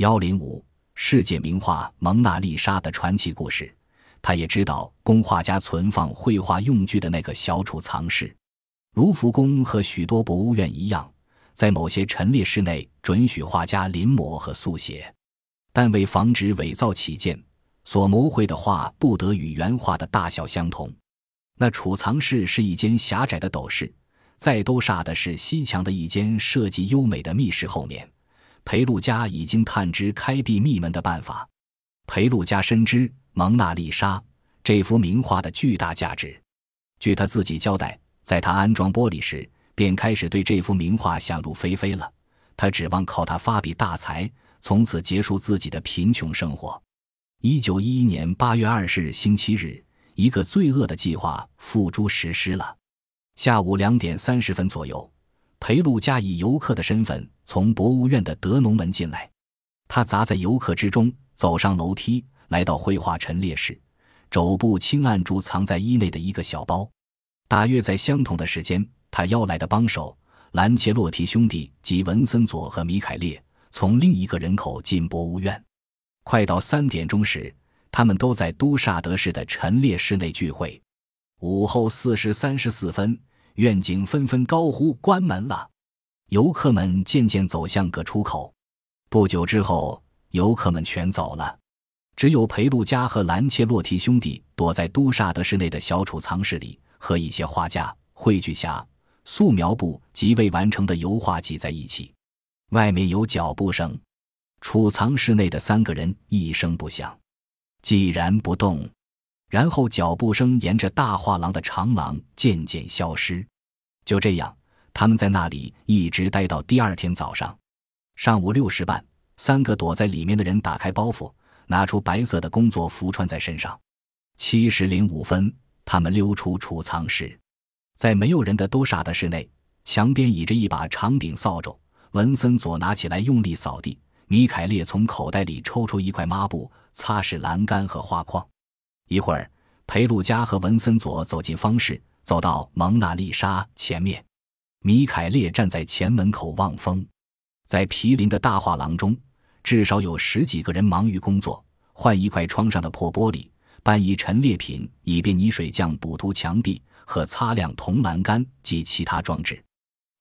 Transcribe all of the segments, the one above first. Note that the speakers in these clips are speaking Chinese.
幺零五世界名画《蒙娜丽莎》的传奇故事。他也知道供画家存放绘画用具的那个小储藏室。卢浮宫和许多博物院一样，在某些陈列室内准许画家临摹和速写，但为防止伪造起见，所描绘的画不得与原画的大小相同。那储藏室是一间狭窄的斗室，在都煞的是西墙的一间设计优美的密室后面。裴路加已经探知开闭密门的办法。裴路加深知《蒙娜丽莎》这幅名画的巨大价值。据他自己交代，在他安装玻璃时，便开始对这幅名画想入非非了。他指望靠它发笔大财，从此结束自己的贫穷生活。一九一一年八月二十日星期日，一个罪恶的计划付诸实施了。下午两点三十分左右。裴路加以游客的身份从博物院的德农门进来，他砸在游客之中，走上楼梯，来到绘画陈列室，肘部轻按住藏在衣内的一个小包。大约在相同的时间，他邀来的帮手兰切洛提兄弟及文森佐和米凯列从另一个人口进博物院。快到三点钟时，他们都在都萨德市的陈列室内聚会。午后四时三十四分。院警纷纷高呼：“关门了！”游客们渐渐走向各出口。不久之后，游客们全走了，只有裴路加和兰切洛提兄弟躲在都萨德室内的小储藏室里，和一些画家、绘具匣、素描布及未完成的油画挤在一起。外面有脚步声，储藏室内的三个人一声不响，既然不动。然后脚步声沿着大画廊的长廊渐渐消失。就这样，他们在那里一直待到第二天早上。上午六时半，三个躲在里面的人打开包袱，拿出白色的工作服穿在身上。七时零五分，他们溜出储藏室，在没有人的都傻的室内，墙边倚着一把长柄扫帚。文森佐拿起来用力扫地，米凯列从口袋里抽出一块抹布擦拭栏杆和画框。一会儿，裴路加和文森佐走进方室，走到蒙娜丽莎前面。米凯列站在前门口望风。在毗邻的大画廊中，至少有十几个人忙于工作：换一块窗上的破玻璃，搬移陈列品，以便泥水匠补涂墙壁和擦亮铜栏杆及其他装置。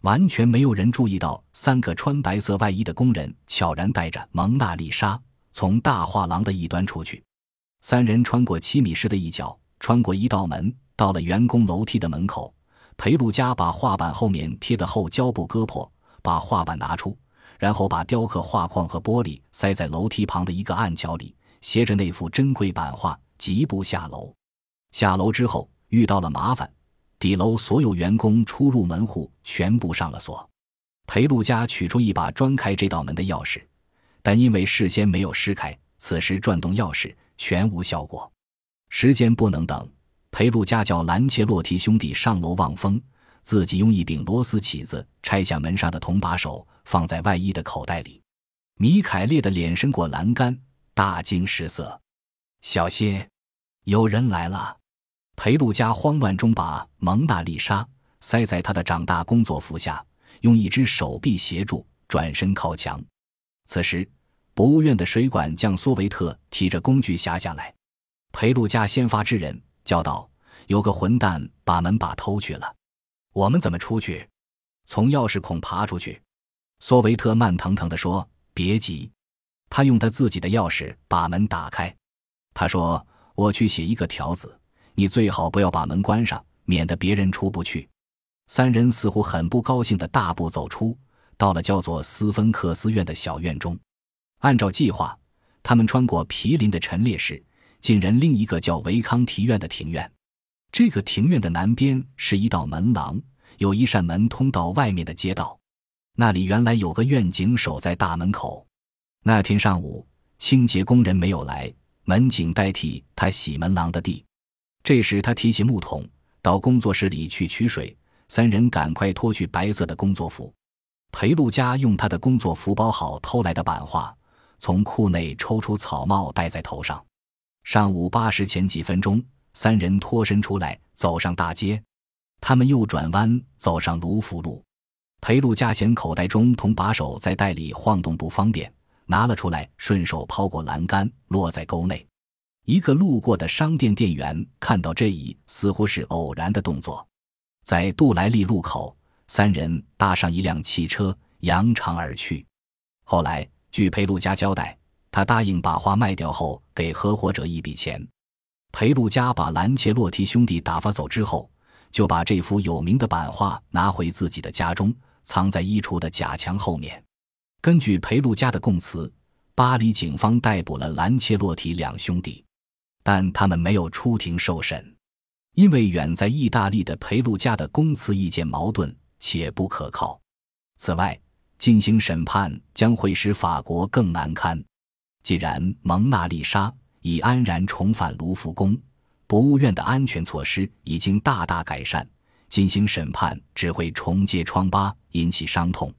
完全没有人注意到，三个穿白色外衣的工人悄然带着蒙娜丽莎从大画廊的一端出去。三人穿过七米室的一角，穿过一道门，到了员工楼梯的门口。裴路加把画板后面贴的厚胶布割破，把画板拿出，然后把雕刻画框和玻璃塞在楼梯旁的一个暗角里，携着那幅珍贵版画疾步下楼。下楼之后遇到了麻烦，底楼所有员工出入门户全部上了锁。裴路加取出一把专开这道门的钥匙，但因为事先没有施开，此时转动钥匙。全无效果，时间不能等。裴路加叫兰切洛提兄弟上楼望风，自己用一柄螺丝起子拆下门上的铜把手，放在外衣的口袋里。米凯列的脸伸过栏杆，大惊失色：“小心，有人来了！”裴路加慌乱中把蒙娜丽莎塞在他的长大工作服下，用一只手臂协助，转身靠墙。此时。博物院的水管匠苏维特提着工具匣下来，裴路加先发制人，叫道：“有个混蛋把门把偷去了，我们怎么出去？从钥匙孔爬出去。”苏维特慢腾腾地说：“别急。”他用他自己的钥匙把门打开。他说：“我去写一个条子，你最好不要把门关上，免得别人出不去。”三人似乎很不高兴地大步走出，到了叫做斯芬克斯院的小院中。按照计划，他们穿过毗邻的陈列室，进人另一个叫维康提院的庭院。这个庭院的南边是一道门廊，有一扇门通到外面的街道。那里原来有个院警守在大门口。那天上午，清洁工人没有来，门警代替他洗门廊的地。这时，他提起木桶到工作室里去取水。三人赶快脱去白色的工作服。裴路加用他的工作服包好偷来的版画。从裤内抽出草帽戴在头上。上午八时前几分钟，三人脱身出来，走上大街。他们又转弯走上卢浮路。裴路加嫌口袋中铜把手在袋里晃动不方便，拿了出来，顺手抛过栏杆，落在沟内。一个路过的商店店员看到这一似乎是偶然的动作，在杜莱利路口，三人搭上一辆汽车，扬长而去。后来，据裴路加交代，他答应把画卖掉后给合伙者一笔钱。裴路加把兰切洛提兄弟打发走之后，就把这幅有名的版画拿回自己的家中，藏在衣橱的假墙后面。根据裴路加的供词，巴黎警方逮捕了兰切洛提两兄弟。但他们没有出庭受审，因为远在意大利的裴路加的供词意见矛盾且不可靠。此外，进行审判将会使法国更难堪。既然蒙娜丽莎已安然重返卢浮宫，博物院的安全措施已经大大改善，进行审判只会重揭疮疤，引起伤痛。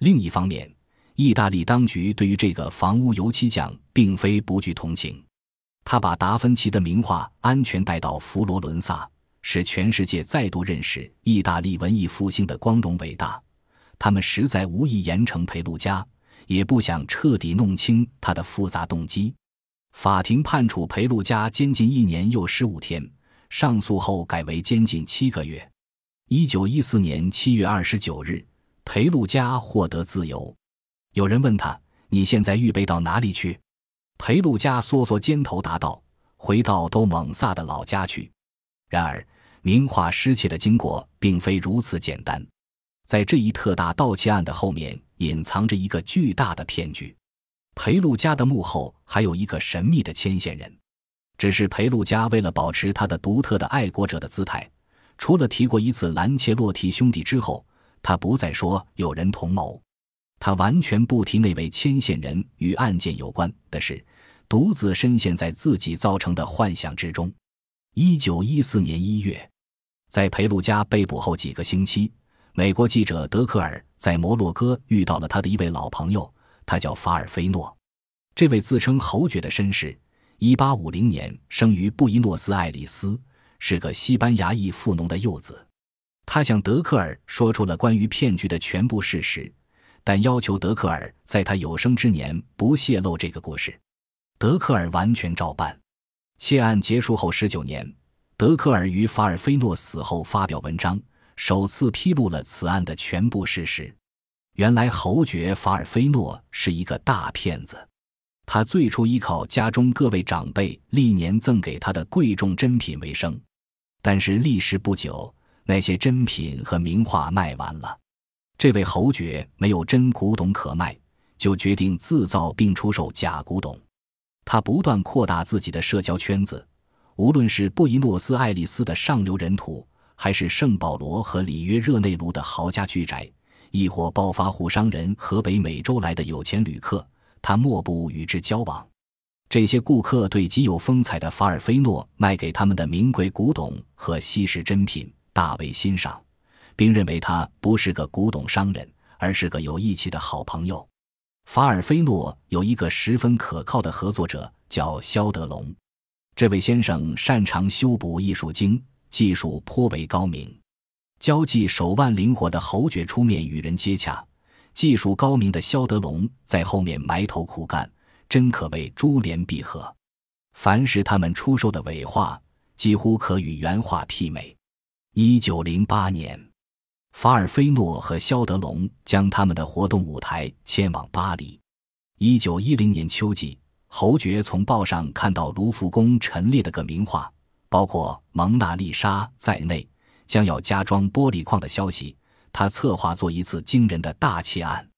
另一方面，意大利当局对于这个房屋油漆匠并非不具同情。他把达芬奇的名画安全带到佛罗伦萨，使全世界再度认识意大利文艺复兴的光荣伟大。他们实在无意严惩裴路加，也不想彻底弄清他的复杂动机。法庭判处裴路加监禁一年又十五天，上诉后改为监禁七个月。一九一四年七月二十九日，裴路加获得自由。有人问他：“你现在预备到哪里去？”裴路加缩缩肩头答道：“回到都蒙萨的老家去。”然而，名画失窃的经过并非如此简单，在这一特大盗窃案的后面隐藏着一个巨大的骗局。裴路加的幕后还有一个神秘的牵线人，只是裴路加为了保持他的独特的爱国者的姿态，除了提过一次兰切洛提兄弟之后，他不再说有人同谋。他完全不提那位牵线人与案件有关的事，独自深陷在自己造成的幻想之中。一九一四年一月，在裴路加被捕后几个星期，美国记者德克尔在摩洛哥遇到了他的一位老朋友，他叫法尔菲诺。这位自称侯爵的绅士，一八五零年生于布宜诺斯艾利斯，是个西班牙裔富农的幼子。他向德克尔说出了关于骗局的全部事实。但要求德克尔在他有生之年不泄露这个故事，德克尔完全照办。窃案结束后十九年，德克尔于法尔菲诺死后发表文章，首次披露了此案的全部事实。原来侯爵法尔菲诺是一个大骗子，他最初依靠家中各位长辈历年赠给他的贵重珍品为生，但是历时不久，那些珍品和名画卖完了。这位侯爵没有真古董可卖，就决定自造并出售假古董。他不断扩大自己的社交圈子，无论是布宜诺斯艾利斯的上流人土，还是圣保罗和里约热内卢的豪家巨宅，亦或暴发户商人和北美洲来的有钱旅客，他莫不与之交往。这些顾客对极有风采的法尔菲诺卖给他们的名贵古董和稀世珍品大为欣赏。并认为他不是个古董商人，而是个有义气的好朋友。法尔菲诺有一个十分可靠的合作者，叫肖德龙。这位先生擅长修补艺术经，技术颇为高明。交际手腕灵活的侯爵出面与人接洽，技术高明的肖德龙在后面埋头苦干，真可谓珠联璧合。凡是他们出售的伪画，几乎可与原画媲美。一九零八年。法尔菲诺和肖德龙将他们的活动舞台迁往巴黎。一九一零年秋季，侯爵从报上看到卢浮宫陈列的个名画，包括《蒙娜丽莎》在内，将要加装玻璃框的消息。他策划做一次惊人的大窃案。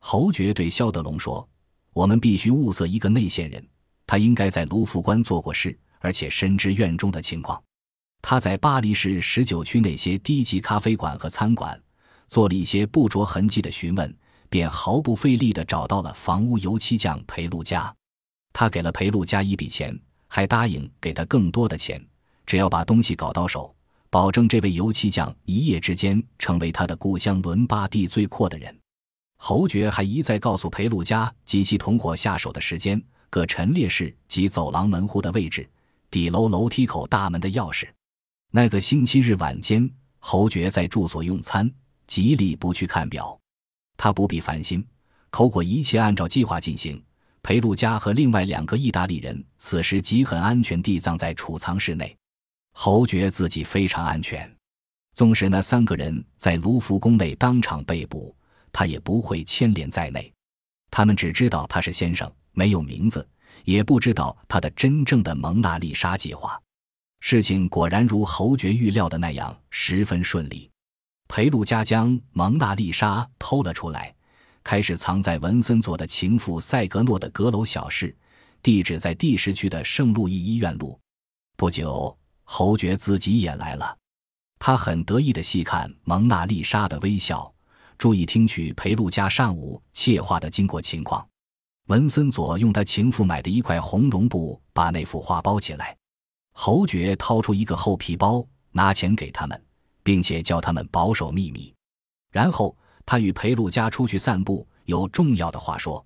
侯爵对肖德龙说：“我们必须物色一个内线人，他应该在卢浮宫做过事，而且深知院中的情况。”他在巴黎市十九区那些低级咖啡馆和餐馆做了一些不着痕迹的询问，便毫不费力地找到了房屋油漆匠裴路加。他给了裴路加一笔钱，还答应给他更多的钱，只要把东西搞到手，保证这位油漆匠一夜之间成为他的故乡伦巴第最阔的人。侯爵还一再告诉裴路加及其同伙下手的时间、各陈列室及走廊门户的位置、底楼楼梯口大门的钥匙。那个星期日晚间，侯爵在住所用餐，极力不去看表。他不必烦心，口果一切按照计划进行。裴路加和另外两个意大利人此时即很安全地葬在储藏室内。侯爵自己非常安全，纵使那三个人在卢浮宫内当场被捕，他也不会牵连在内。他们只知道他是先生，没有名字，也不知道他的真正的蒙娜丽莎计划。事情果然如侯爵预料的那样，十分顺利。裴路加将蒙娜丽莎偷了出来。开始藏在文森佐的情妇塞格诺的阁楼小室，地址在第十区的圣路易医院路。不久，侯爵自己也来了，他很得意地细看蒙娜丽莎的微笑，注意听取裴露加上午窃画的经过情况。文森佐用他情妇买的一块红绒布把那幅画包起来。侯爵掏出一个厚皮包，拿钱给他们，并且叫他们保守秘密，然后。他与裴露加出去散步，有重要的话说。